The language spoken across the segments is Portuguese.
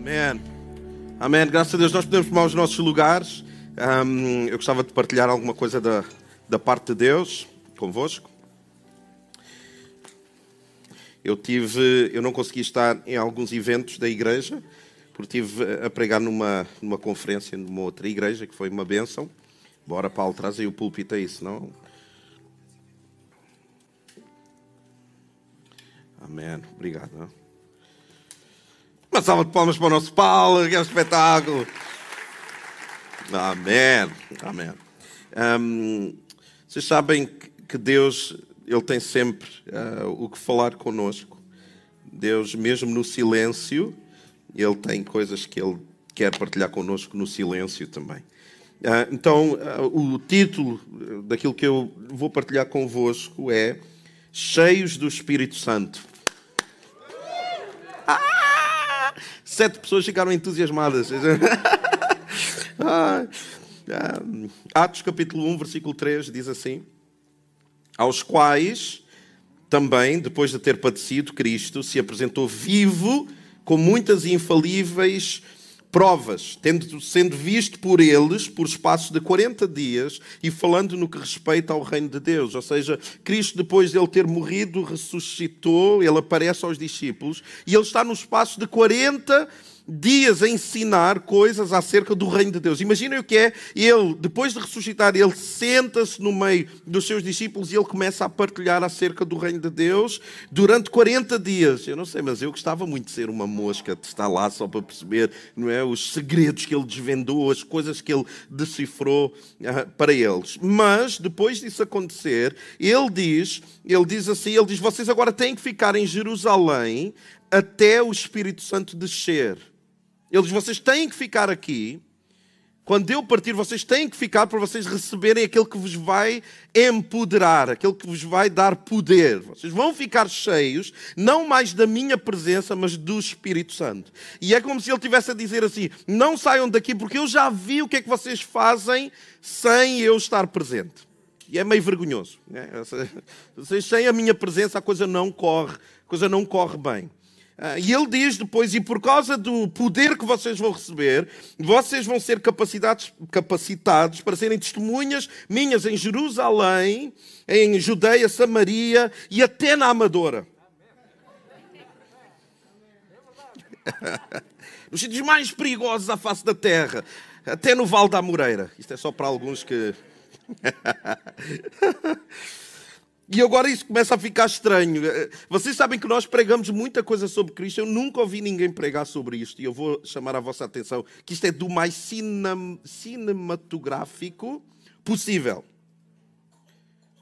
Amém. Amém. Graças a Deus nós podemos tomar os nossos lugares. Um, eu gostava de partilhar alguma coisa da, da parte de Deus convosco. Eu tive, eu não consegui estar em alguns eventos da igreja, porque estive a pregar numa, numa conferência numa outra igreja, que foi uma bênção. Bora, Paulo, traz aí o púlpito aí, senão... Amém. Obrigado. Não? Uma salva de palmas para o nosso Paulo, que é um espetáculo. Amém. Amém. Um, vocês sabem que Deus ele tem sempre uh, o que falar conosco. Deus, mesmo no silêncio, Ele tem coisas que Ele quer partilhar conosco no silêncio também. Uh, então, uh, o título daquilo que eu vou partilhar convosco é Cheios do Espírito Santo. Ah! Sete pessoas ficaram entusiasmadas. ah, Atos capítulo 1, versículo 3 diz assim: Aos quais também, depois de ter padecido, Cristo se apresentou vivo com muitas infalíveis provas, tendo, sendo visto por eles por espaço de 40 dias e falando no que respeita ao reino de Deus. Ou seja, Cristo, depois de ele ter morrido, ressuscitou, ele aparece aos discípulos e ele está no espaço de 40 dias dias a ensinar coisas acerca do reino de Deus. Imaginem o que é ele, depois de ressuscitar, ele senta-se no meio dos seus discípulos e ele começa a partilhar acerca do reino de Deus durante 40 dias. Eu não sei, mas eu gostava muito de ser uma mosca, de estar lá só para perceber não é, os segredos que ele desvendou, as coisas que ele decifrou uh, para eles. Mas, depois disso acontecer, ele diz, ele diz assim, ele diz, vocês agora têm que ficar em Jerusalém até o Espírito Santo descer. Ele diz: vocês têm que ficar aqui. Quando eu partir, vocês têm que ficar para vocês receberem aquele que vos vai empoderar, aquele que vos vai dar poder. Vocês vão ficar cheios, não mais da minha presença, mas do Espírito Santo. E é como se ele tivesse a dizer assim: não saiam daqui, porque eu já vi o que é que vocês fazem sem eu estar presente. E é meio vergonhoso. Né? Vocês sem a minha presença, a coisa não corre, a coisa não corre bem. Ah, e ele diz depois: e por causa do poder que vocês vão receber, vocês vão ser capacitados, capacitados para serem testemunhas minhas em Jerusalém, em Judeia, Samaria e até na Amadora. Nos sítios mais perigosos à face da terra, até no Val da Moreira. Isto é só para alguns que. E agora isso começa a ficar estranho. Eh, vocês sabem que nós pregamos muita coisa sobre Cristo. Eu nunca ouvi ninguém pregar sobre isto. E eu vou chamar a vossa atenção que isto é do mais cinem cinematográfico possível.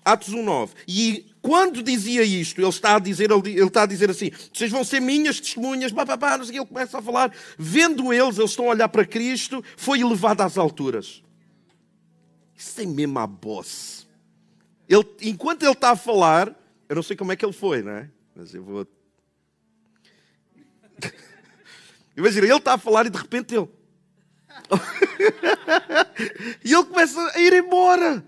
Atos 1.9. E quando dizia isto, ele está a dizer, ele está a dizer assim: vocês vão ser minhas testemunhas, pá, pá, pá, não sei ele começa a falar. Vendo eles, eles estão a olhar para Cristo, foi elevado às alturas. Isso é mesmo a boss. Ele, enquanto ele está a falar, eu não sei como é que ele foi, não é? Mas eu vou. Imagina, ele está a falar e de repente ele. e ele começa a ir embora.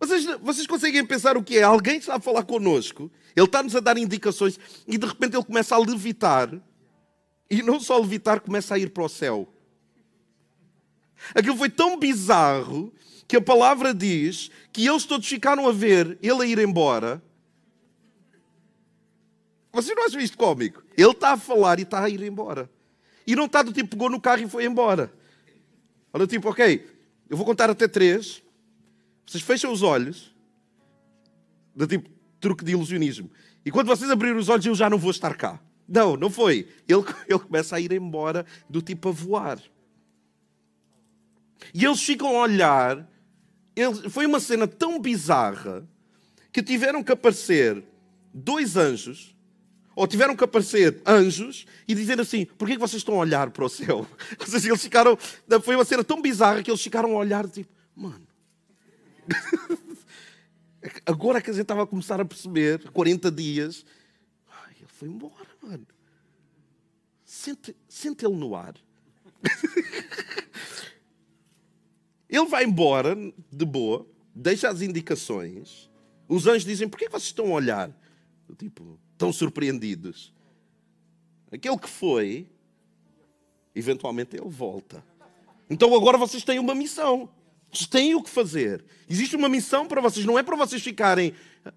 Vocês, vocês conseguem pensar o que é? Alguém está a falar connosco, ele está-nos a dar indicações e de repente ele começa a levitar. E não só levitar, começa a ir para o céu. Aquilo foi tão bizarro que a palavra diz que eles todos ficaram a ver ele a ir embora. Vocês não acham isto cómico? Ele está a falar e está a ir embora. E não está do tipo, pegou no carro e foi embora. Olha, tipo, ok, eu vou contar até três. Vocês fecham os olhos. Do tipo, truque de ilusionismo. E quando vocês abrirem os olhos, eu já não vou estar cá. Não, não foi. Ele, ele começa a ir embora, do tipo a voar. E eles ficam a olhar ele, foi uma cena tão bizarra que tiveram que aparecer dois anjos, ou tiveram que aparecer anjos e dizer assim: por que vocês estão a olhar para o céu? Ou seja, eles ficaram. Foi uma cena tão bizarra que eles ficaram a olhar tipo, mano. Agora que a gente estava a começar a perceber, 40 dias, ai, ele foi embora, mano. Sente, sente ele no ar. Ele vai embora de boa, deixa as indicações. Os anjos dizem: Por que vocês estão a olhar? Tipo, tão surpreendidos. Aquele que foi, eventualmente ele volta. Então agora vocês têm uma missão. Vocês têm o que fazer. Existe uma missão para vocês. Não é para vocês ficarem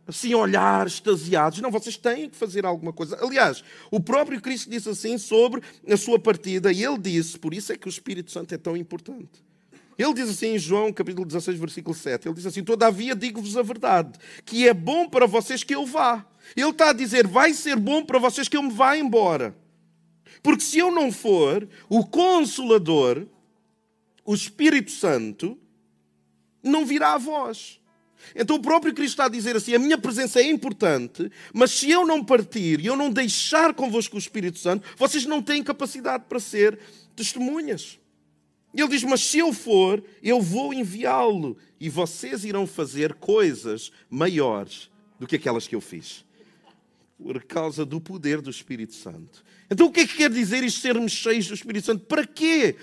assim, olhar, extasiados. Não, vocês têm que fazer alguma coisa. Aliás, o próprio Cristo disse assim sobre a sua partida. E ele disse, por isso é que o Espírito Santo é tão importante. Ele diz assim em João, capítulo 16, versículo 7. Ele diz assim: Todavia digo-vos a verdade, que é bom para vocês que eu vá. Ele está a dizer: vai ser bom para vocês que eu me vá embora. Porque se eu não for, o Consolador, o Espírito Santo, não virá a vós. Então o próprio Cristo está a dizer assim: a minha presença é importante, mas se eu não partir e eu não deixar convosco o Espírito Santo, vocês não têm capacidade para ser testemunhas. Ele diz: Mas se eu for, eu vou enviá-lo e vocês irão fazer coisas maiores do que aquelas que eu fiz. Por causa do poder do Espírito Santo. Então o que é que quer dizer isto sermos cheios do Espírito Santo? Para quê?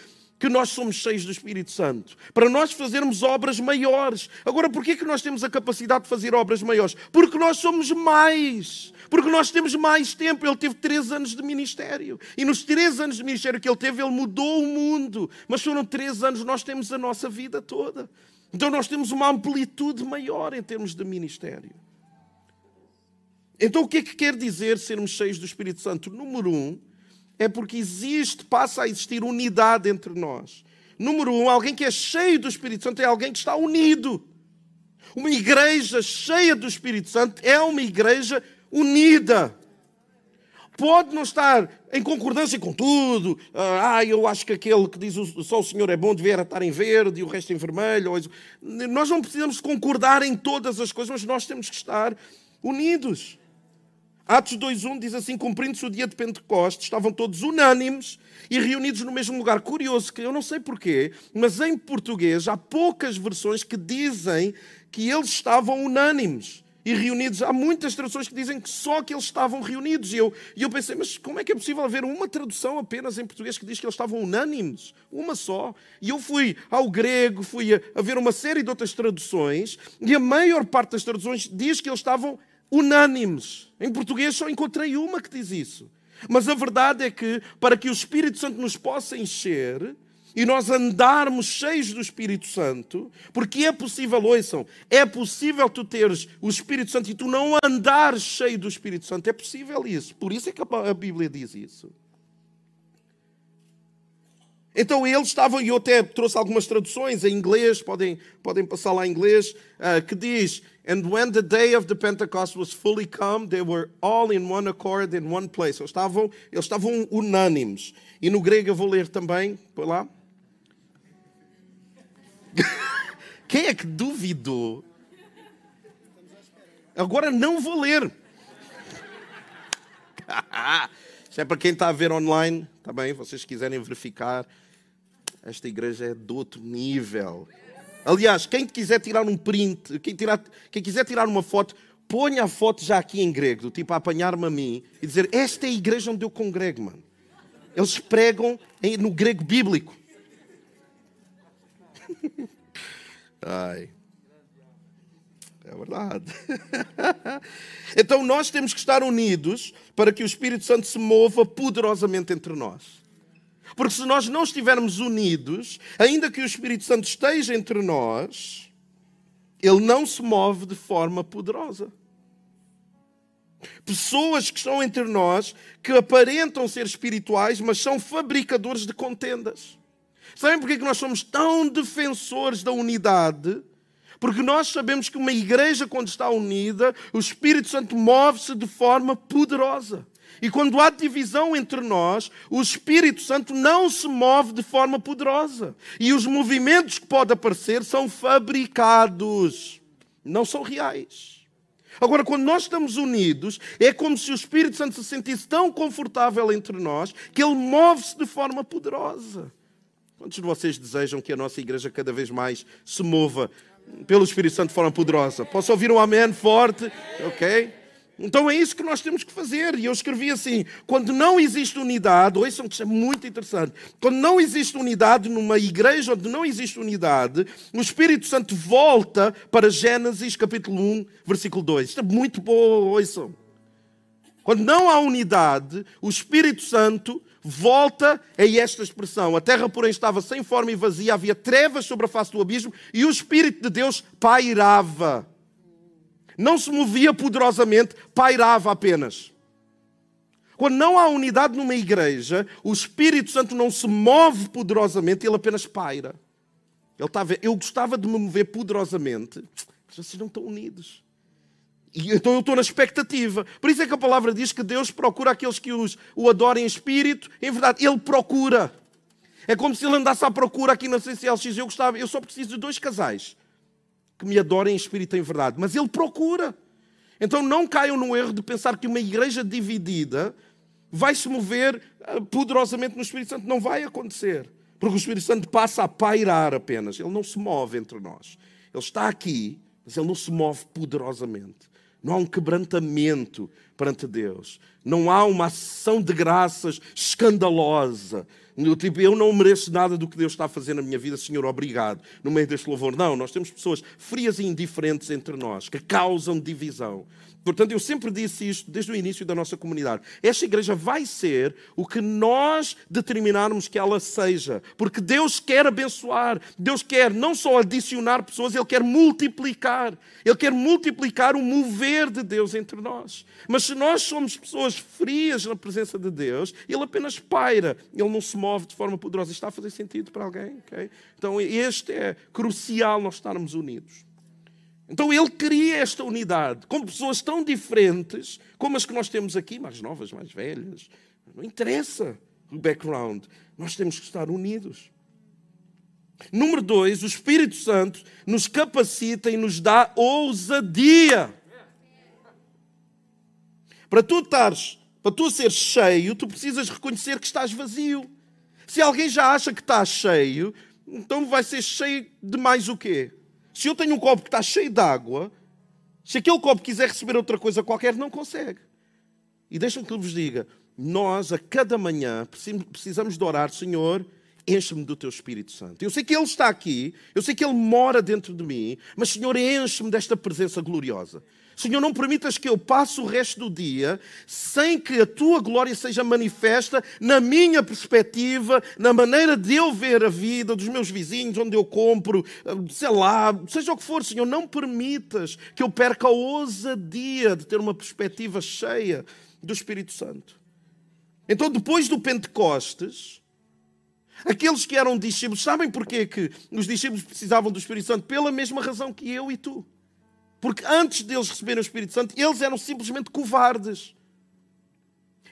Que nós somos cheios do Espírito Santo, para nós fazermos obras maiores. Agora, por que nós temos a capacidade de fazer obras maiores? Porque nós somos mais. Porque nós temos mais tempo. Ele teve três anos de ministério. E nos três anos de ministério que ele teve, ele mudou o mundo. Mas foram três anos, nós temos a nossa vida toda. Então nós temos uma amplitude maior em termos de ministério. Então o que é que quer dizer sermos cheios do Espírito Santo? Número um, é porque existe, passa a existir unidade entre nós. Número um, alguém que é cheio do Espírito Santo é alguém que está unido. Uma igreja cheia do Espírito Santo é uma igreja unida. Pode não estar em concordância com tudo. Ah, eu acho que aquele que diz só o Senhor é bom deveria estar em verde e o resto em vermelho. Nós não precisamos concordar em todas as coisas, mas nós temos que estar unidos. Atos 2.1 diz assim, cumprindo-se o dia de Pentecostes, estavam todos unânimes e reunidos no mesmo lugar. Curioso que eu não sei porquê, mas em português há poucas versões que dizem que eles estavam unânimes e reunidos. Há muitas traduções que dizem que só que eles estavam reunidos. E eu, e eu pensei, mas como é que é possível haver uma tradução apenas em português que diz que eles estavam unânimes? Uma só. E eu fui ao grego, fui a, a ver uma série de outras traduções, e a maior parte das traduções diz que eles estavam unânimes unânimes. Em português só encontrei uma que diz isso. Mas a verdade é que, para que o Espírito Santo nos possa encher e nós andarmos cheios do Espírito Santo, porque é possível, ouçam, é possível tu teres o Espírito Santo e tu não andares cheio do Espírito Santo. É possível isso. Por isso é que a Bíblia diz isso. Então eles estavam, e eu até trouxe algumas traduções em inglês, podem, podem passar lá em inglês, uh, que diz: And when the day of the Pentecost was fully come, they were all in one accord in one place. Eles estavam, eles estavam unânimes. E no grego eu vou ler também, por lá. Quem é que duvidou? Agora não vou ler. Isso é para quem está a ver online, está bem? Vocês quiserem verificar esta igreja é de outro nível. Aliás, quem quiser tirar um print, quem, tirar, quem quiser tirar uma foto, ponha a foto já aqui em grego, tipo a apanhar-me a mim e dizer: Esta é a igreja onde eu congrego, mano. Eles pregam no grego bíblico. Ai. É verdade. então nós temos que estar unidos para que o Espírito Santo se mova poderosamente entre nós. Porque se nós não estivermos unidos, ainda que o Espírito Santo esteja entre nós, ele não se move de forma poderosa. Pessoas que estão entre nós que aparentam ser espirituais, mas são fabricadores de contendas. Sabem porquê que nós somos tão defensores da unidade? Porque nós sabemos que uma igreja, quando está unida, o Espírito Santo move-se de forma poderosa. E quando há divisão entre nós, o Espírito Santo não se move de forma poderosa. E os movimentos que podem aparecer são fabricados, não são reais. Agora, quando nós estamos unidos, é como se o Espírito Santo se sentisse tão confortável entre nós que ele move-se de forma poderosa. Quantos de vocês desejam que a nossa igreja cada vez mais se mova pelo Espírito Santo de forma poderosa? Posso ouvir um amém forte? Ok? Então é isso que nós temos que fazer. E eu escrevi assim: quando não existe unidade, que isso é muito interessante. Quando não existe unidade numa igreja onde não existe unidade, o Espírito Santo volta para Gênesis capítulo 1, versículo 2. Isto é muito bom, ouçam. Quando não há unidade, o Espírito Santo volta a esta expressão. A terra, porém, estava sem forma e vazia, havia trevas sobre a face do abismo e o Espírito de Deus pairava. Não se movia poderosamente, pairava apenas. Quando não há unidade numa igreja, o Espírito Santo não se move poderosamente, ele apenas paira. Ele está a ver, eu gostava de me mover poderosamente, mas vocês não estão unidos. E então eu estou na expectativa. Por isso é que a palavra diz que Deus procura aqueles que os, o adorem em espírito. Em verdade, Ele procura. É como se Ele andasse à procura aqui na CCLX. Eu gostava, eu só preciso de dois casais que me adorem em espírito em verdade. Mas Ele procura. Então não caiam no erro de pensar que uma igreja dividida vai se mover ah, poderosamente no Espírito Santo. Não vai acontecer. Porque o Espírito Santo passa a pairar apenas. Ele não se move entre nós. Ele está aqui, mas ele não se move poderosamente. Não há um quebrantamento perante Deus. Não há uma ação de graças escandalosa. Tipo, eu não mereço nada do que Deus está a fazer na minha vida, Senhor, obrigado. No meio deste louvor. Não, nós temos pessoas frias e indiferentes entre nós, que causam divisão. Portanto, eu sempre disse isto desde o início da nossa comunidade. Esta igreja vai ser o que nós determinarmos que ela seja. Porque Deus quer abençoar. Deus quer não só adicionar pessoas, Ele quer multiplicar. Ele quer multiplicar o mover de Deus entre nós. Mas se nós somos pessoas frias na presença de Deus, Ele apenas paira. Ele não se move de forma poderosa. Está a fazer sentido para alguém? Okay? Então, este é crucial nós estarmos unidos. Então ele cria esta unidade com pessoas tão diferentes como as que nós temos aqui, mais novas, mais velhas. Não interessa o background. Nós temos que estar unidos. Número dois, o Espírito Santo nos capacita e nos dá ousadia. Para tu estares, para tu seres cheio, tu precisas reconhecer que estás vazio. Se alguém já acha que está cheio, então vai ser cheio de mais o quê? Se eu tenho um copo que está cheio de água, se aquele copo quiser receber outra coisa qualquer, não consegue. E deixem-me que eu vos diga: nós, a cada manhã, precisamos de orar, Senhor, enche-me do teu Espírito Santo. Eu sei que Ele está aqui, eu sei que Ele mora dentro de mim, mas, Senhor, enche-me desta presença gloriosa. Senhor, não permitas que eu passe o resto do dia sem que a tua glória seja manifesta na minha perspectiva, na maneira de eu ver a vida dos meus vizinhos, onde eu compro, sei lá, seja o que for, Senhor, não permitas que eu perca a ousadia de ter uma perspectiva cheia do Espírito Santo. Então, depois do Pentecostes, aqueles que eram discípulos, sabem porquê que os discípulos precisavam do Espírito Santo? Pela mesma razão que eu e tu. Porque antes deles receberem o Espírito Santo, eles eram simplesmente covardes.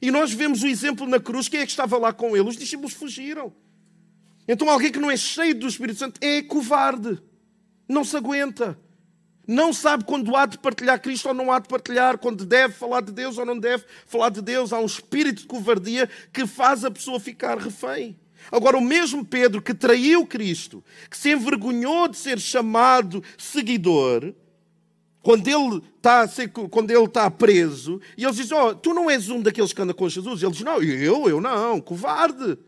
E nós vemos o exemplo na cruz. Quem é que estava lá com ele? Os discípulos fugiram. Então alguém que não é cheio do Espírito Santo é covarde. Não se aguenta. Não sabe quando há de partilhar Cristo ou não há de partilhar, quando deve falar de Deus ou não deve falar de Deus. Há um espírito de covardia que faz a pessoa ficar refém. Agora, o mesmo Pedro que traiu Cristo, que se envergonhou de ser chamado seguidor, quando ele está quando ele está preso, e eles dizem: oh, Tu não és um daqueles que anda com Jesus? Ele diz: Não, eu, eu não, covarde.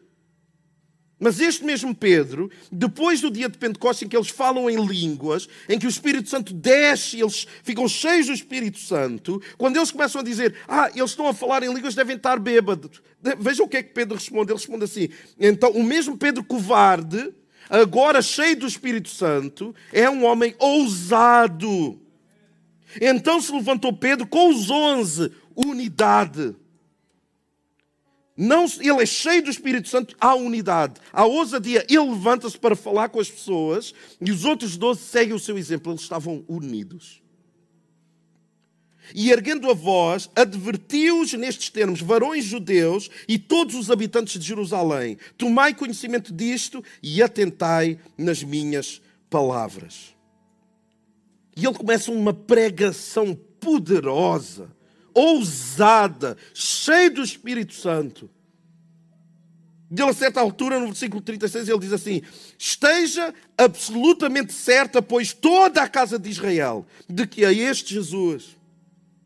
Mas este mesmo Pedro, depois do dia de Pentecostes, em que eles falam em línguas, em que o Espírito Santo desce, eles ficam cheios do Espírito Santo, quando eles começam a dizer, ah, eles estão a falar em línguas, devem estar bêbados. Vejam o que é que Pedro responde. Ele responde assim: então, o mesmo Pedro covarde, agora cheio do Espírito Santo, é um homem ousado então se levantou Pedro com os onze, unidade. Não, ele é cheio do Espírito Santo, há unidade, há ousadia. Ele levanta-se para falar com as pessoas e os outros doze seguem o seu exemplo. Eles estavam unidos. E erguendo a voz, advertiu-os nestes termos, varões judeus e todos os habitantes de Jerusalém: Tomai conhecimento disto e atentai nas minhas palavras. E ele começa uma pregação poderosa, ousada, cheia do Espírito Santo. E ele, a certa altura, no versículo 36, ele diz assim: Esteja absolutamente certa, pois toda a casa de Israel, de que a este Jesus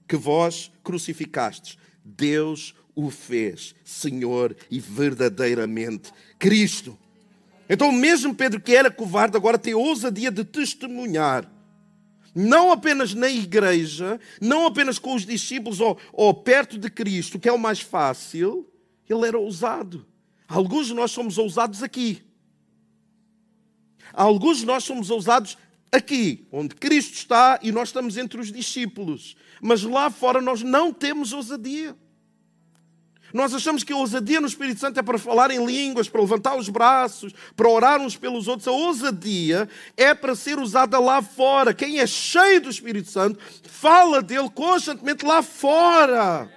que vós crucificastes, Deus o fez Senhor e verdadeiramente Cristo. Então, mesmo Pedro, que era covarde, agora tem ousadia de testemunhar Não apenas na igreja, não apenas com os discípulos ou, ou perto de Cristo, que é o mais fácil, ele era ousado. Alguns de nós somos ousados aqui. Alguns de nós somos ousados aqui, onde Cristo está e nós estamos entre os discípulos. Mas lá fora nós não temos ousadia. Nós achamos que a ousadia no Espírito Santo é para falar em línguas, para levantar os braços, para orar uns pelos outros. A ousadia é para ser usada lá fora. Quem é cheio do Espírito Santo fala dele constantemente lá fora.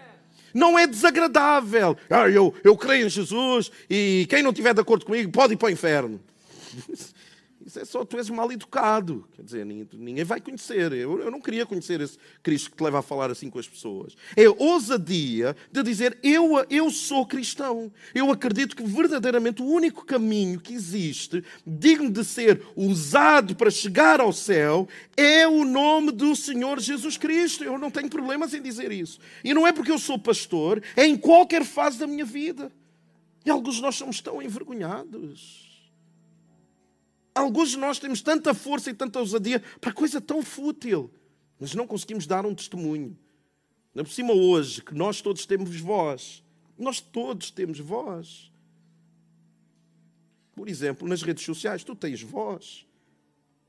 Não é desagradável. Ah, eu, eu creio em Jesus e quem não estiver de acordo comigo pode ir para o inferno. Isso é só tu és mal educado. Quer dizer, ninguém vai conhecer. Eu, eu, não queria conhecer esse Cristo que te leva a falar assim com as pessoas. É ousadia de dizer: eu, eu sou cristão. Eu acredito que verdadeiramente o único caminho que existe, digno de ser usado para chegar ao céu, é o nome do Senhor Jesus Cristo. Eu não tenho problemas em dizer isso. E não é porque eu sou pastor, é em qualquer fase da minha vida. E alguns de nós somos tão envergonhados. Alguns de nós temos tanta força e tanta ousadia para coisa tão fútil, mas não conseguimos dar um testemunho. Na por cima hoje, que nós todos temos voz. Nós todos temos voz. Por exemplo, nas redes sociais, tu tens voz.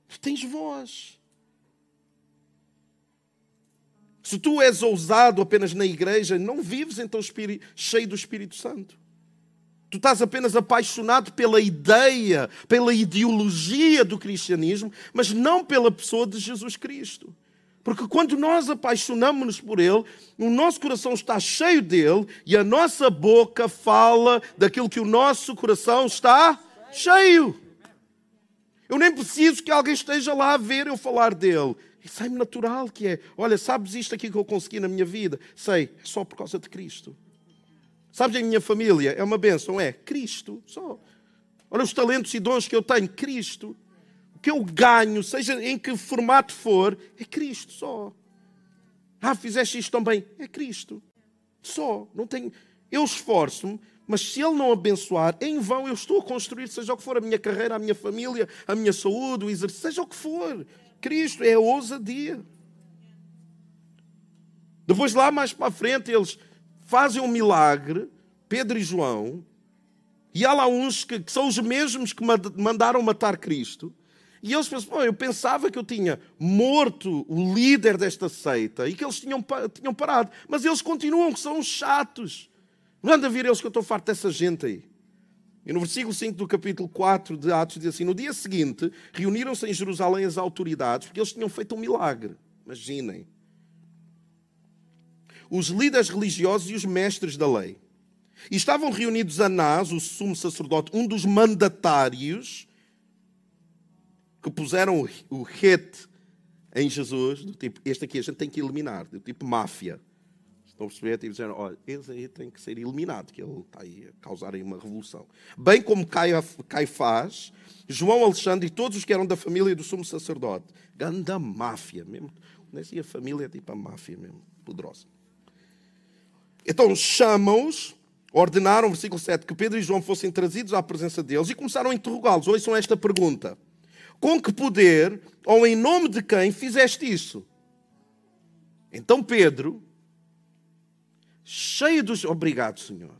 Tu tens voz. Se tu és ousado apenas na igreja, não vives então cheio do Espírito Santo. Tu estás apenas apaixonado pela ideia, pela ideologia do cristianismo, mas não pela pessoa de Jesus Cristo. Porque quando nós apaixonamos-nos por Ele, o nosso coração está cheio dele e a nossa boca fala daquilo que o nosso coração está cheio. Eu nem preciso que alguém esteja lá a ver eu falar dele. E sai-me natural que é. Olha, sabes isto aqui que eu consegui na minha vida? Sei, é só por causa de Cristo. Sabes, a minha família é uma bênção, é Cristo só. Olha os talentos e dons que eu tenho, Cristo. O que eu ganho, seja em que formato for, é Cristo só. Ah, fizeste isto também, é Cristo. Só. Não tenho. Eu esforço-me, mas se Ele não abençoar, em vão eu estou a construir, seja o que for, a minha carreira, a minha família, a minha saúde, o exercício, seja o que for. Cristo é a ousadia. Depois, lá mais para a frente, eles fazem um milagre, Pedro e João, e há lá uns que, que são os mesmos que mandaram matar Cristo. E eles pensam, eu pensava que eu tinha morto o líder desta seita e que eles tinham, tinham parado. Mas eles continuam, que são os chatos. Não anda a vir eles que eu estou farto dessa gente aí. E no versículo 5 do capítulo 4 de Atos diz assim: No dia seguinte, reuniram-se em Jerusalém as autoridades, porque eles tinham feito um milagre. Imaginem os líderes religiosos e os mestres da lei. E estavam reunidos Anás, o sumo sacerdote, um dos mandatários que puseram o rete em Jesus, do tipo, este aqui a gente tem que eliminar, do tipo máfia. Estão a perceber? Tipo, dizendo, olha, esse aí tem que ser eliminado, que ele está aí a causar aí uma revolução. Bem como Caifás, João Alexandre e todos os que eram da família do sumo sacerdote. Ganda máfia mesmo. Nesse a família é tipo a máfia mesmo, poderosa. Então chamam-os, ordenaram, versículo 7, que Pedro e João fossem trazidos à presença deles e começaram a interrogá-los. Ouçam esta pergunta: Com que poder ou em nome de quem fizeste isso? Então Pedro, cheio dos. Obrigado, Senhor.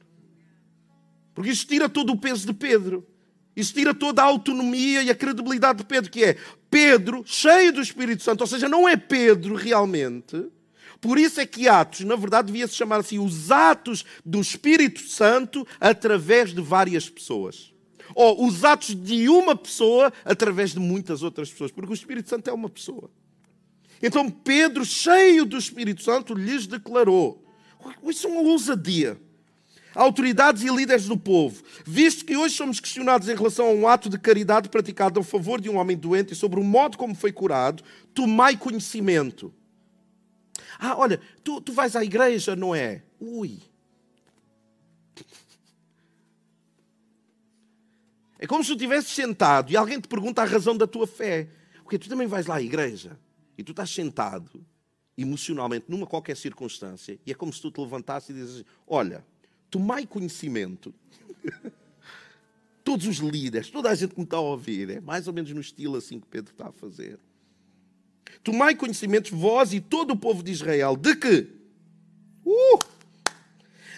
Porque isso tira todo o peso de Pedro. Isso tira toda a autonomia e a credibilidade de Pedro, que é Pedro, cheio do Espírito Santo, ou seja, não é Pedro realmente por isso é que Atos, na verdade, devia se chamar assim os Atos do Espírito Santo através de várias pessoas. Ou os atos de uma pessoa através de muitas outras pessoas, porque o Espírito Santo é uma pessoa. Então Pedro, cheio do Espírito Santo, lhes declarou: Isso é uma ousadia. Autoridades e líderes do povo, visto que hoje somos questionados em relação a um ato de caridade praticado a favor de um homem doente e sobre o modo como foi curado, tomai conhecimento. Ah, olha, tu, tu vais à igreja, não é? Ui. É como se tu estivesse sentado e alguém te pergunta a razão da tua fé. Porque tu também vais lá à igreja e tu estás sentado emocionalmente numa qualquer circunstância e é como se tu te levantasses e dizes: Olha, tomai conhecimento. Todos os líderes, toda a gente que me está a ouvir, é mais ou menos no estilo assim que Pedro está a fazer. Tomai conhecimento, vós e todo o povo de Israel, de que? Uh,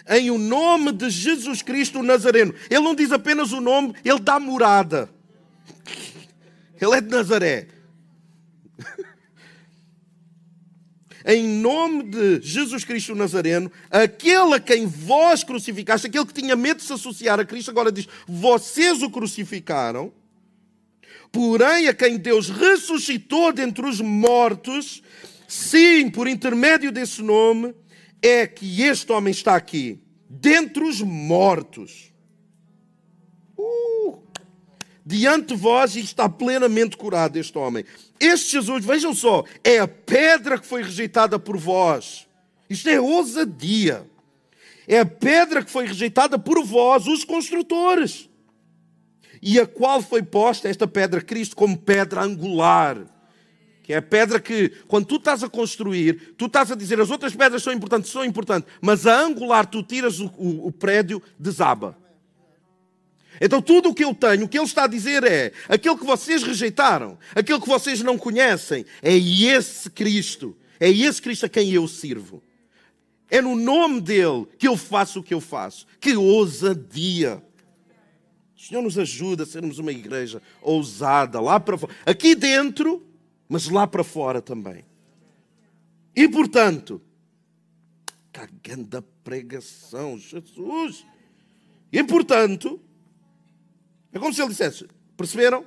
em o nome de Jesus Cristo Nazareno. Ele não diz apenas o nome, ele dá morada. Ele é de Nazaré. em nome de Jesus Cristo Nazareno, aquele a quem vós crucificaste, aquele que tinha medo de se associar a Cristo, agora diz: vocês o crucificaram, porém a quem Deus ressuscitou dentre os mortos, sim, por intermédio desse nome, é que este homem está aqui, dentre os mortos. Uh, diante de vós está plenamente curado este homem. Este Jesus, vejam só, é a pedra que foi rejeitada por vós. Isto é ousadia. É a pedra que foi rejeitada por vós, os construtores. E a qual foi posta esta pedra, Cristo, como pedra angular que é a pedra que, quando tu estás a construir, tu estás a dizer as outras pedras são importantes, são importantes, mas a angular tu tiras o, o, o prédio, desaba. Então tudo o que eu tenho, o que ele está a dizer é, aquele que vocês rejeitaram, aquele que vocês não conhecem, é esse Cristo, é esse Cristo a quem eu sirvo. É no nome dele que eu faço o que eu faço. Que ousadia! Senhor nos ajuda a sermos uma igreja ousada lá para fora. Aqui dentro, mas lá para fora também. E portanto, cagando a pregação, Jesus. E portanto, é como se ele dissesse: perceberam?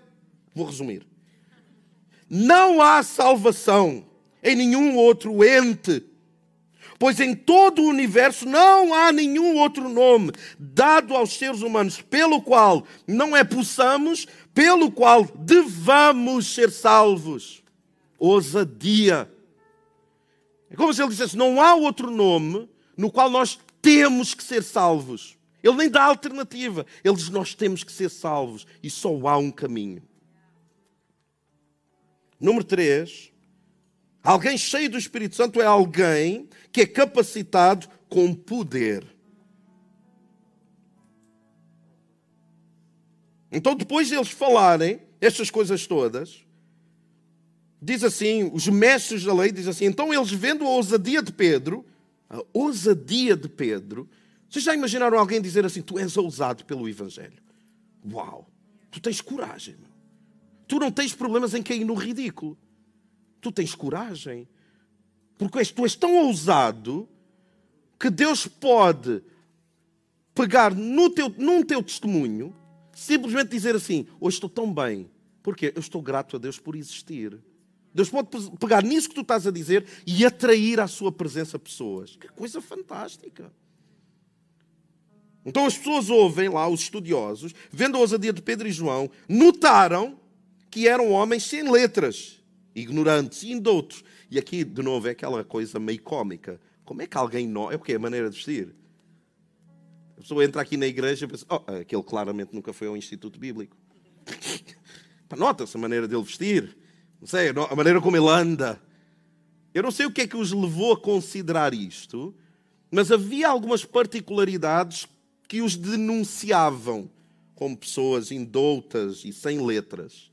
Vou resumir. Não há salvação em nenhum outro ente, pois em todo o universo não há nenhum outro nome dado aos seres humanos pelo qual não é possamos, pelo qual devamos ser salvos ousadia. É como se ele dissesse: não há outro nome no qual nós temos que ser salvos. Ele nem dá alternativa. Ele diz: nós temos que ser salvos e só há um caminho. Número 3. Alguém cheio do Espírito Santo é alguém que é capacitado com poder. Então, depois de eles falarem estas coisas todas, diz assim, os mestres da lei diz assim, então eles vendo a ousadia de Pedro, a ousadia de Pedro, vocês já imaginaram alguém dizer assim, tu és ousado pelo Evangelho? Uau, tu tens coragem, meu. tu não tens problemas em cair no ridículo, tu tens coragem, porque tu és tão ousado que Deus pode pegar no teu, num teu testemunho, simplesmente dizer assim, hoje estou tão bem, porque eu estou grato a Deus por existir. Deus pode pegar nisso que tu estás a dizer e atrair à sua presença pessoas. Que coisa fantástica. Então as pessoas ouvem lá, os estudiosos, vendo a ousadia de Pedro e João, notaram que eram homens sem letras, ignorantes e indoutos. E aqui, de novo, é aquela coisa meio cómica. Como é que alguém não. É o que? A maneira de vestir. A pessoa entra aqui na igreja e pensa: oh, aquele claramente nunca foi ao Instituto Bíblico. Nota-se a maneira dele vestir não sei, a maneira como ele anda. Eu não sei o que é que os levou a considerar isto, mas havia algumas particularidades que os denunciavam como pessoas indoutas e sem letras.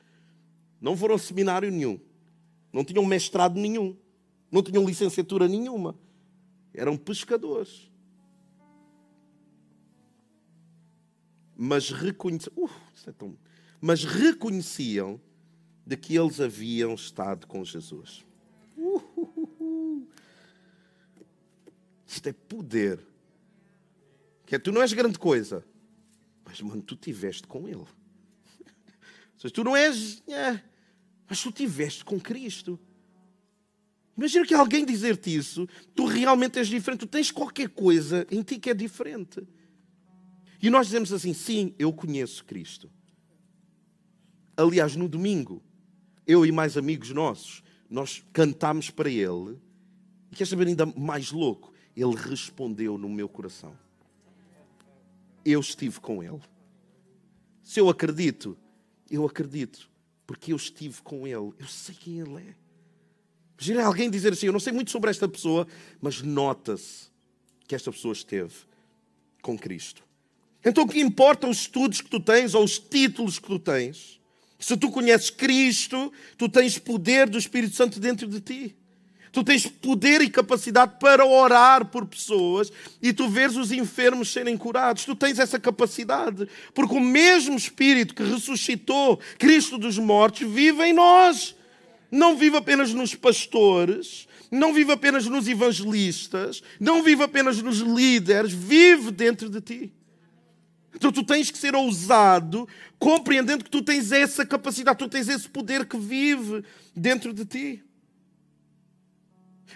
Não foram a seminário nenhum, não tinham mestrado nenhum, não tinham licenciatura nenhuma. Eram pescadores. Mas, reconheciam, uh, é tão... mas reconheciam de que eles haviam estado com Jesus. Uhuhu. Isto é poder. Que é, tu não és grande coisa, mas, mano, tu tiveste com Ele. Tu não és, é, mas tu tiveste com Cristo. Imagina que alguém dizer-te isso, tu realmente és diferente, tu tens qualquer coisa em ti que é diferente. E nós dizemos assim: sim, eu conheço Cristo. Aliás, no domingo, eu e mais amigos nossos, nós cantámos para ele. E quer saber ainda mais louco? Ele respondeu no meu coração. Eu estive com ele. Se eu acredito, eu acredito, porque eu estive com ele. Eu sei quem ele é. Imagina alguém dizer assim: Eu não sei muito sobre esta pessoa, mas nota-se que esta pessoa esteve com Cristo. Então, o que importa os estudos que tu tens ou os títulos que tu tens? Se tu conheces Cristo, tu tens poder do Espírito Santo dentro de ti. Tu tens poder e capacidade para orar por pessoas e tu vês os enfermos serem curados. Tu tens essa capacidade. Porque o mesmo Espírito que ressuscitou Cristo dos mortos vive em nós. Não vive apenas nos pastores, não vive apenas nos evangelistas, não vive apenas nos líderes, vive dentro de ti. Então tu tens que ser ousado, compreendendo que tu tens essa capacidade, tu tens esse poder que vive dentro de ti.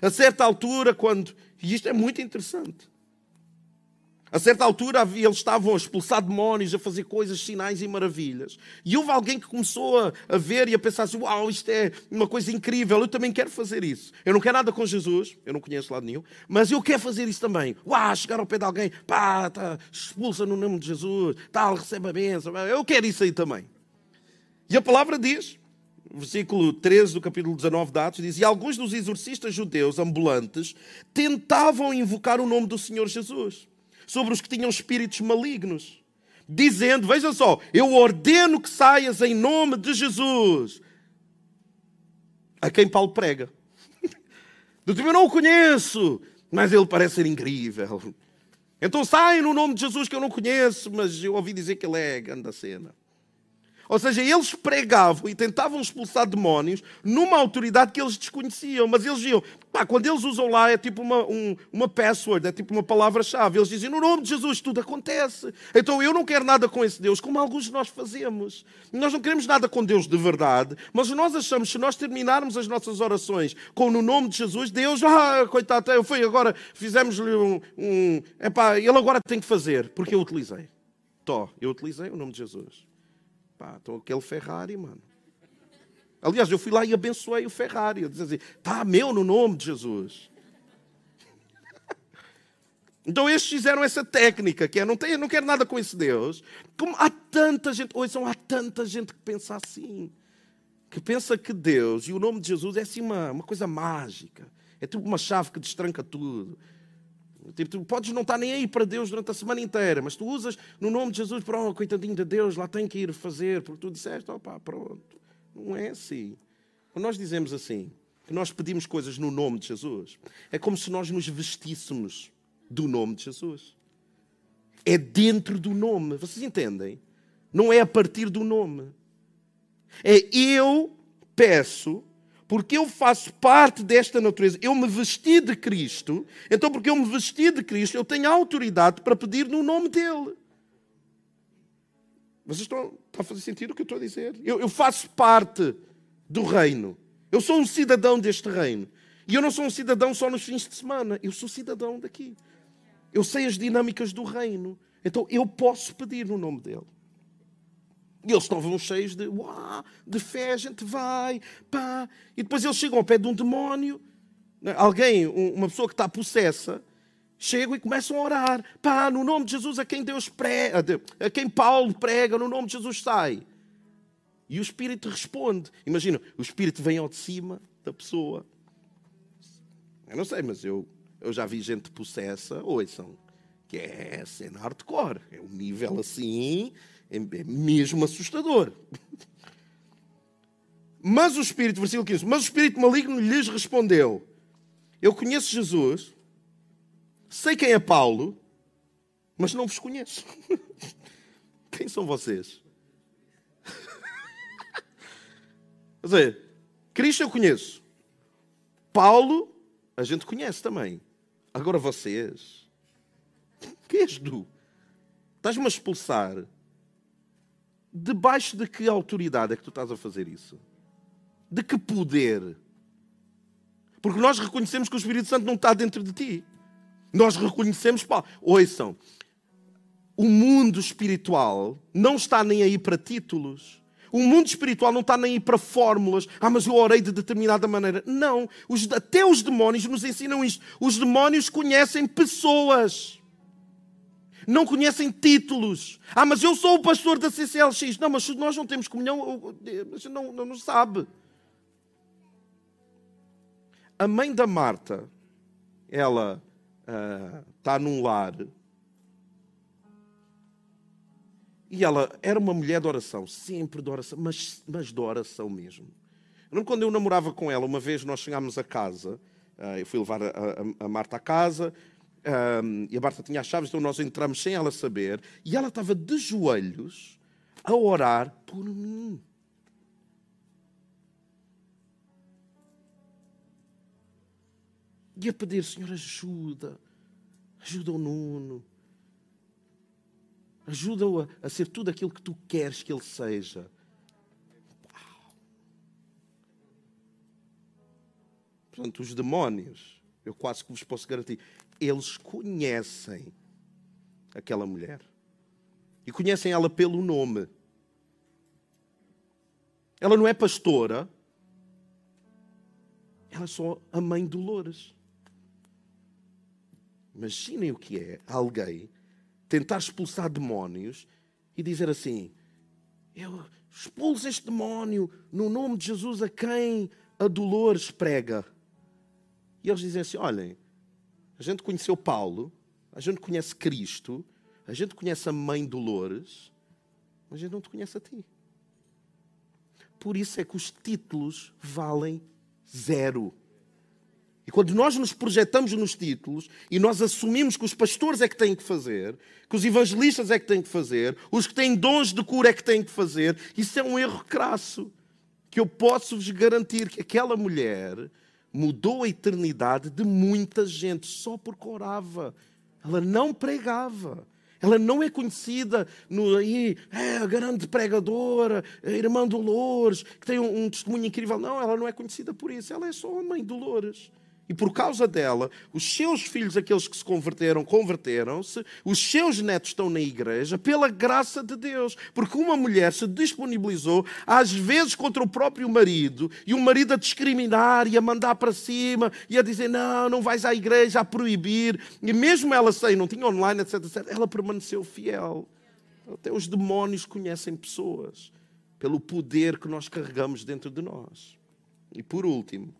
A certa altura, quando. E isto é muito interessante. A certa altura eles estavam a expulsar demónios, a fazer coisas, sinais e maravilhas. E houve alguém que começou a, ver e a pensar assim: Uau, isto é uma coisa incrível, eu também quero fazer isso. Eu não quero nada com Jesus, eu não conheço lado nenhum, mas eu quero fazer isso também. Uau, chegar ao pé de alguém, pá, tá, expulsa no nome de Jesus, tal, recebe a bênção. Eu quero isso aí também. E a palavra diz versículo 13 do capítulo 19 de Atos, diz: E alguns dos exorcistas judeus ambulantes tentavam invocar o nome do Senhor Jesus sobre os que tinham espíritos malignos, dizendo: Veja só, eu ordeno que saias em nome de Jesus. A quem Paulo prega. Do tipo, eu não o conheço, mas ele parece ser incrível. Então sai no nome de Jesus que eu não conheço, mas eu ouvi dizer que ele é grande cena. Ou seja, eles pregavam e tentavam expulsar demónios numa autoridade que eles desconheciam, mas eles diziam, pá, quando eles usam lá é tipo uma, um, uma password, é tipo uma palavra-chave. Eles dizem, no nome de Jesus tudo acontece. Então eu não quero nada com esse Deus, como alguns de nós fazemos. Nós não queremos nada com Deus de verdade, mas nós achamos que se nós terminarmos as nossas orações com no nome de Jesus, Deus, ah, coitado, eu fui agora, fizemos-lhe um, um. Epá, ele agora tem que fazer, porque eu utilizei. Tó, eu utilizei o nome de Jesus. Pá, então aquele Ferrari, mano. Aliás, eu fui lá e abençoei o Ferrari. Eu disse assim, tá meu no nome de Jesus. Então estes fizeram essa técnica, que é, não, tem, não quero nada com esse Deus. Como há tanta gente, são há tanta gente que pensa assim. Que pensa que Deus e o nome de Jesus é assim uma, uma coisa mágica. É tipo uma chave que destranca tudo. Tipo, tu podes não estar nem aí para Deus durante a semana inteira, mas tu usas no nome de Jesus, para oh, coitadinho de Deus, lá tem que ir fazer, porque tu disseste, opá, pronto. Não é assim. Quando nós dizemos assim, que nós pedimos coisas no nome de Jesus, é como se nós nos vestíssemos do nome de Jesus. É dentro do nome. Vocês entendem? Não é a partir do nome. É eu peço porque eu faço parte desta natureza, eu me vesti de Cristo, então, porque eu me vesti de Cristo, eu tenho autoridade para pedir no nome dEle. Vocês estão, está a fazer sentido o que eu estou a dizer? Eu, eu faço parte do reino, eu sou um cidadão deste reino, e eu não sou um cidadão só nos fins de semana, eu sou cidadão daqui. Eu sei as dinâmicas do reino, então eu posso pedir no nome dEle. E eles estavam cheios de, uau, de fé, a gente vai, pá. E depois eles chegam ao pé de um demónio, né, alguém, uma pessoa que está possessa, chegam e começam a orar, pá, no nome de Jesus, a quem Deus prega, a quem Paulo prega, no nome de Jesus sai. E o Espírito responde. Imagina, o Espírito vem ao de cima da pessoa. Eu não sei, mas eu, eu já vi gente possessa, ouçam, que é cena hardcore. É um nível assim é, é mesmo assustador. Mas o espírito, versículo 15, mas o espírito maligno lhes respondeu: Eu conheço Jesus, sei quem é Paulo, mas não vos conheço. Quem são vocês? Quer dizer, Cristo eu conheço. Paulo, a gente conhece também. Agora vocês. Quem és tu? Estás-me a expulsar Debaixo de que autoridade é que tu estás a fazer isso? De que poder? Porque nós reconhecemos que o Espírito Santo não está dentro de ti. Nós reconhecemos, pá, ouçam, o mundo espiritual não está nem aí para títulos. O mundo espiritual não está nem aí para fórmulas. Ah, mas eu orei de determinada maneira. Não. Os, até os demónios nos ensinam isto. Os demónios conhecem pessoas não conhecem títulos. Ah, mas eu sou o pastor da CCLX. Não, mas nós não temos comunhão, não, não, não sabe. A mãe da Marta, ela uh, está num lar E ela era uma mulher de oração, sempre de oração, mas, mas de oração mesmo. Eu quando eu namorava com ela, uma vez nós chegámos a casa, eu fui levar a, a, a Marta a casa, um, e a Marta tinha as chaves, então nós entramos sem ela saber, e ela estava de joelhos a orar por mim. E a pedir, Senhor, ajuda, ajuda o Nuno, ajuda-o a, a ser tudo aquilo que tu queres que ele seja. Portanto, os demónios, eu quase que vos posso garantir, eles conhecem aquela mulher. E conhecem ela pelo nome. Ela não é pastora, ela é só a mãe de Dolores. Imaginem o que é alguém tentar expulsar demónios e dizer assim: Eu expulso este demónio no nome de Jesus a quem a Dolores prega. E eles dizem assim: Olhem, a gente conheceu Paulo, a gente conhece Cristo, a gente conhece a mãe Dolores, mas a gente não te conhece a ti. Por isso é que os títulos valem zero. E quando nós nos projetamos nos títulos e nós assumimos que os pastores é que têm que fazer, que os evangelistas é que têm que fazer, os que têm dons de cura é que têm que fazer, isso é um erro crasso. Que eu posso vos garantir que aquela mulher mudou a eternidade de muita gente só porque orava. Ela não pregava. Ela não é conhecida no aí, é a grande pregadora, a irmã Dolores, que tem um, um testemunho incrível. Não, ela não é conhecida por isso. Ela é só a mãe Dolores. E por causa dela, os seus filhos, aqueles que se converteram, converteram-se, os seus netos estão na igreja, pela graça de Deus. Porque uma mulher se disponibilizou, às vezes contra o próprio marido, e o marido a discriminar e a mandar para cima, e a dizer: não, não vais à igreja, a proibir. E mesmo ela sem, não tinha online, etc, etc, ela permaneceu fiel. Até os demónios conhecem pessoas pelo poder que nós carregamos dentro de nós. E por último,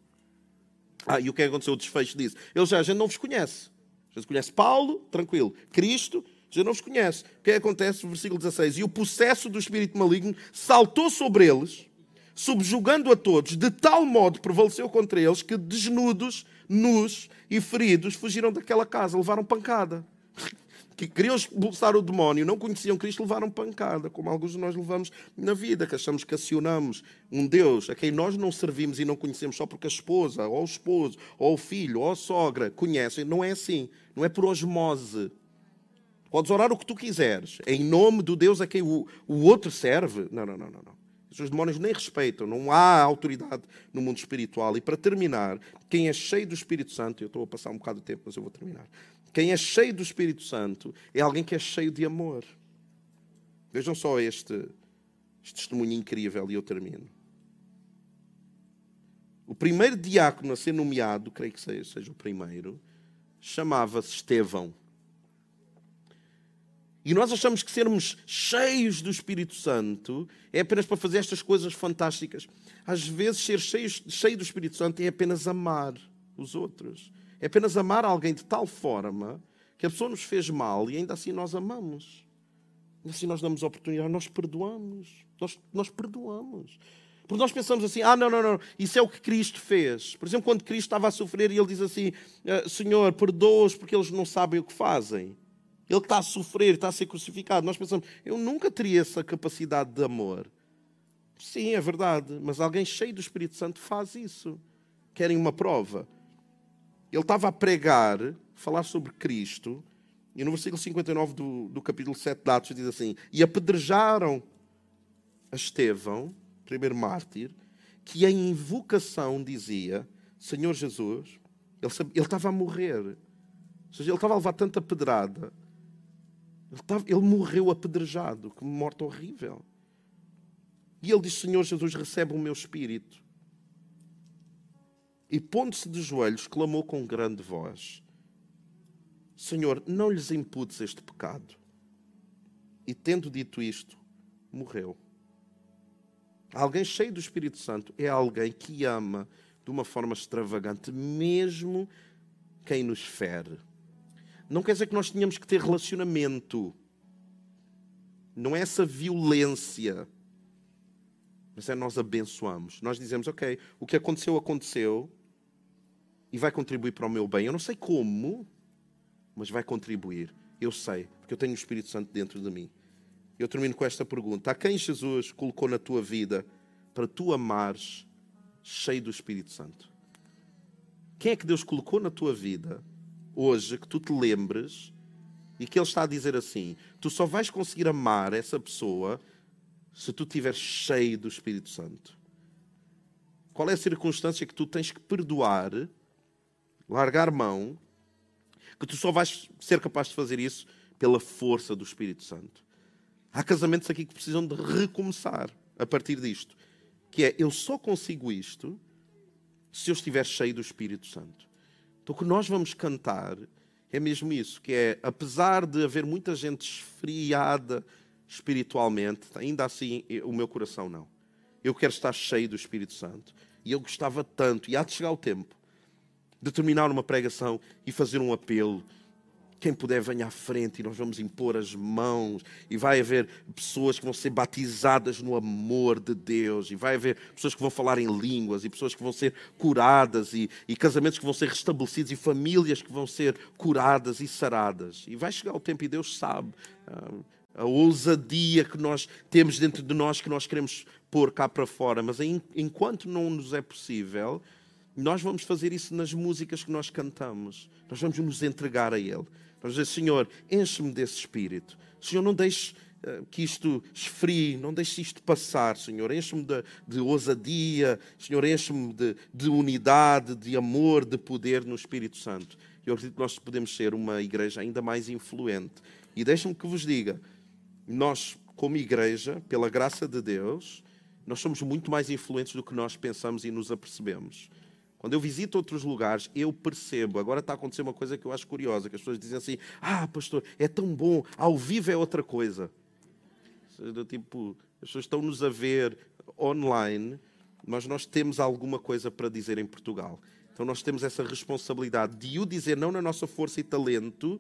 ah, e o que é aconteceu? O desfecho disso. Ele já, a gente não vos conhece. A gente conhece Paulo, tranquilo. Cristo, gente não vos conhece. O que é acontece versículo 16? E o processo do espírito maligno saltou sobre eles, subjugando a todos, de tal modo prevaleceu contra eles que, desnudos, nus e feridos, fugiram daquela casa, levaram pancada que queriam expulsar o demónio, não conheciam Cristo, levaram pancada, como alguns de nós levamos na vida, que achamos que acionamos um Deus a quem nós não servimos e não conhecemos só porque a esposa, ou o esposo, ou o filho, ou a sogra conhecem. Não é assim. Não é por osmose. Podes orar o que tu quiseres, em nome do Deus a quem o, o outro serve. Não, não, não, não. não. Os demónios nem respeitam, não há autoridade no mundo espiritual. E para terminar, quem é cheio do Espírito Santo, eu estou a passar um bocado de tempo, mas eu vou terminar. Quem é cheio do Espírito Santo é alguém que é cheio de amor. Vejam só este, este testemunho incrível e eu termino. O primeiro diácono a ser nomeado, creio que seja, seja o primeiro, chamava-se Estevão. E nós achamos que sermos cheios do Espírito Santo é apenas para fazer estas coisas fantásticas. Às vezes, ser cheio, cheio do Espírito Santo é apenas amar os outros. É apenas amar alguém de tal forma que a pessoa nos fez mal e ainda assim nós amamos. E assim nós damos oportunidade, nós perdoamos. Nós, nós perdoamos. Porque nós pensamos assim, ah, não, não, não, isso é o que Cristo fez. Por exemplo, quando Cristo estava a sofrer e ele diz assim, ah, Senhor, perdoa-os porque eles não sabem o que fazem. Ele está a sofrer, está a ser crucificado. Nós pensamos, eu nunca teria essa capacidade de amor. Sim, é verdade, mas alguém cheio do Espírito Santo faz isso. Querem uma prova? Ele estava a pregar, falar sobre Cristo, e no versículo 59 do, do capítulo 7 de Atos diz assim: E apedrejaram a Estevão, primeiro mártir, que em invocação dizia: Senhor Jesus, ele, sabia, ele estava a morrer. Ou seja, ele estava a levar tanta pedrada. Ele, estava, ele morreu apedrejado, que morte horrível. E ele diz: Senhor Jesus, recebe o meu espírito. E pondo-se de joelhos, clamou com grande voz: Senhor, não lhes imputes este pecado. E tendo dito isto, morreu. Alguém cheio do Espírito Santo é alguém que ama de uma forma extravagante, mesmo quem nos fere. Não quer dizer que nós tenhamos que ter relacionamento. não é essa violência, mas é nós abençoamos. Nós dizemos, ok, o que aconteceu, aconteceu e vai contribuir para o meu bem. Eu não sei como, mas vai contribuir. Eu sei, porque eu tenho o Espírito Santo dentro de mim. Eu termino com esta pergunta: a quem Jesus colocou na tua vida para tu amares cheio do Espírito Santo? Quem é que Deus colocou na tua vida hoje que tu te lembres e que Ele está a dizer assim: tu só vais conseguir amar essa pessoa se tu estiveres cheio do Espírito Santo? Qual é a circunstância que tu tens que perdoar, largar mão, que tu só vais ser capaz de fazer isso pela força do Espírito Santo? Há casamentos aqui que precisam de recomeçar a partir disto. Que é, eu só consigo isto se eu estiver cheio do Espírito Santo. Então o que nós vamos cantar é mesmo isso, que é, apesar de haver muita gente esfriada espiritualmente, ainda assim o meu coração não. Eu quero estar cheio do Espírito Santo. E eu gostava tanto, e há de chegar o tempo, de terminar uma pregação e fazer um apelo quem puder, venha à frente e nós vamos impor as mãos. E vai haver pessoas que vão ser batizadas no amor de Deus. E vai haver pessoas que vão falar em línguas. E pessoas que vão ser curadas. E, e casamentos que vão ser restabelecidos. E famílias que vão ser curadas e saradas. E vai chegar o tempo, e Deus sabe. Ah, a ousadia que nós temos dentro de nós, que nós queremos pôr cá para fora. Mas enquanto não nos é possível, nós vamos fazer isso nas músicas que nós cantamos. Nós vamos nos entregar a Ele. Vamos dizer, Senhor, enche-me desse espírito. Senhor, não deixe uh, que isto esfrie, não deixe isto passar, Senhor. Enche-me de, de, ousadia, Senhor, enche-me de, de, unidade, de amor, de poder no Espírito Santo. Eu acredito que nós podemos ser uma igreja ainda mais influente. E deixe-me que vos diga, nós, como igreja, pela graça de Deus, nós somos muito mais influentes do que nós pensamos e nos apercebemos. Quando eu visito outros lugares, eu percebo. Agora está a acontecer uma coisa que eu acho curiosa, que as pessoas dizem assim: "Ah, pastor, é tão bom, ao vivo é outra coisa". Tipo, as pessoas estão-nos a ver online, mas nós temos alguma coisa para dizer em Portugal. Então nós temos essa responsabilidade de o dizer não na nossa força e talento,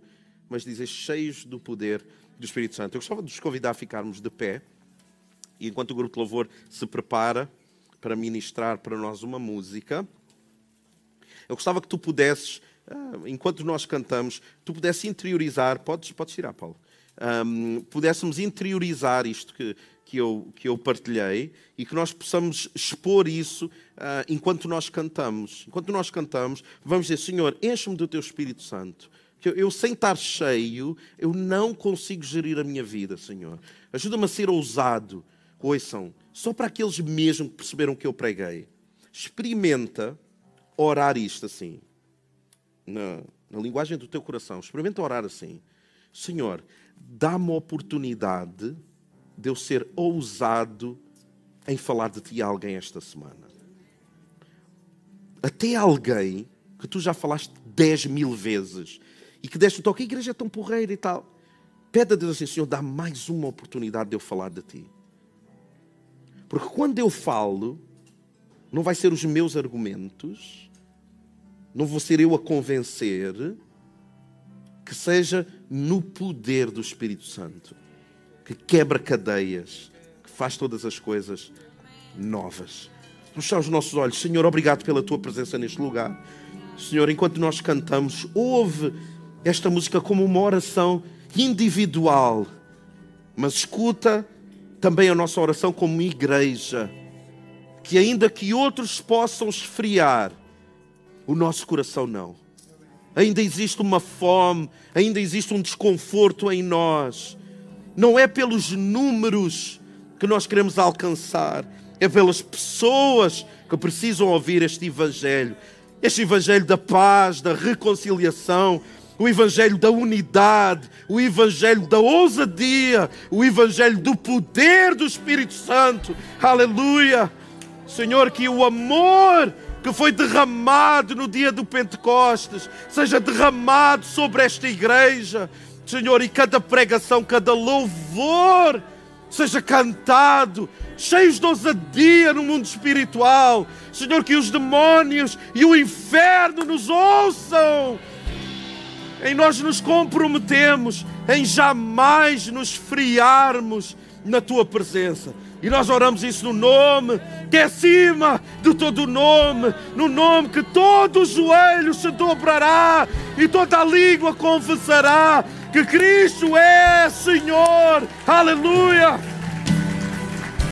mas dizer cheios do poder do Espírito Santo. Eu gostava de vos convidar a ficarmos de pé, e enquanto o grupo de louvor se prepara para ministrar para nós uma música, eu gostava que tu pudesses, ah, enquanto nós cantamos, tu pudesses interiorizar, podes, podes tirar, Paulo, um, pudéssemos interiorizar isto que, que, eu, que eu partilhei e que nós possamos expor isso uh, enquanto nós cantamos. Enquanto nós cantamos, vamos dizer, Senhor, enche-me do teu Espírito Santo. Eu, eu, sem estar cheio, eu não consigo gerir a minha vida, Senhor. Ajuda-me a ser ousado. Ouçam, só para aqueles mesmo que perceberam que eu preguei. Experimenta orar isto assim, na, na linguagem do teu coração. Experimenta orar assim: Senhor, dá-me a oportunidade de eu ser ousado em falar de ti a alguém esta semana. Até alguém que tu já falaste dez mil vezes e que deste o toque, a igreja é tão porreira e tal. Pede a Deus assim, Senhor, dá mais uma oportunidade de eu falar de ti. Porque quando eu falo, não vai ser os meus argumentos, não vou ser eu a convencer, que seja no poder do Espírito Santo, que quebra cadeias, que faz todas as coisas novas. Fechar os nossos olhos. Senhor, obrigado pela tua presença neste lugar. Senhor, enquanto nós cantamos, ouve esta música como uma oração individual, mas escuta também a nossa oração como igreja. Que ainda que outros possam esfriar, o nosso coração não. Ainda existe uma fome, ainda existe um desconforto em nós. Não é pelos números que nós queremos alcançar, é pelas pessoas que precisam ouvir este Evangelho. Este Evangelho da paz, da reconciliação, o Evangelho da unidade, o Evangelho da ousadia, o Evangelho do poder do Espírito Santo. Aleluia! Senhor, que o amor que foi derramado no dia do Pentecostes, seja derramado sobre esta igreja, Senhor, e cada pregação, cada louvor seja cantado, cheios de ousadia no mundo espiritual, Senhor, que os demónios e o inferno nos ouçam. em nós nos comprometemos em jamais nos friarmos na tua presença. E nós oramos isso no nome que é acima de todo nome, no nome que todo joelho se dobrará e toda língua confessará que Cristo é Senhor. Aleluia!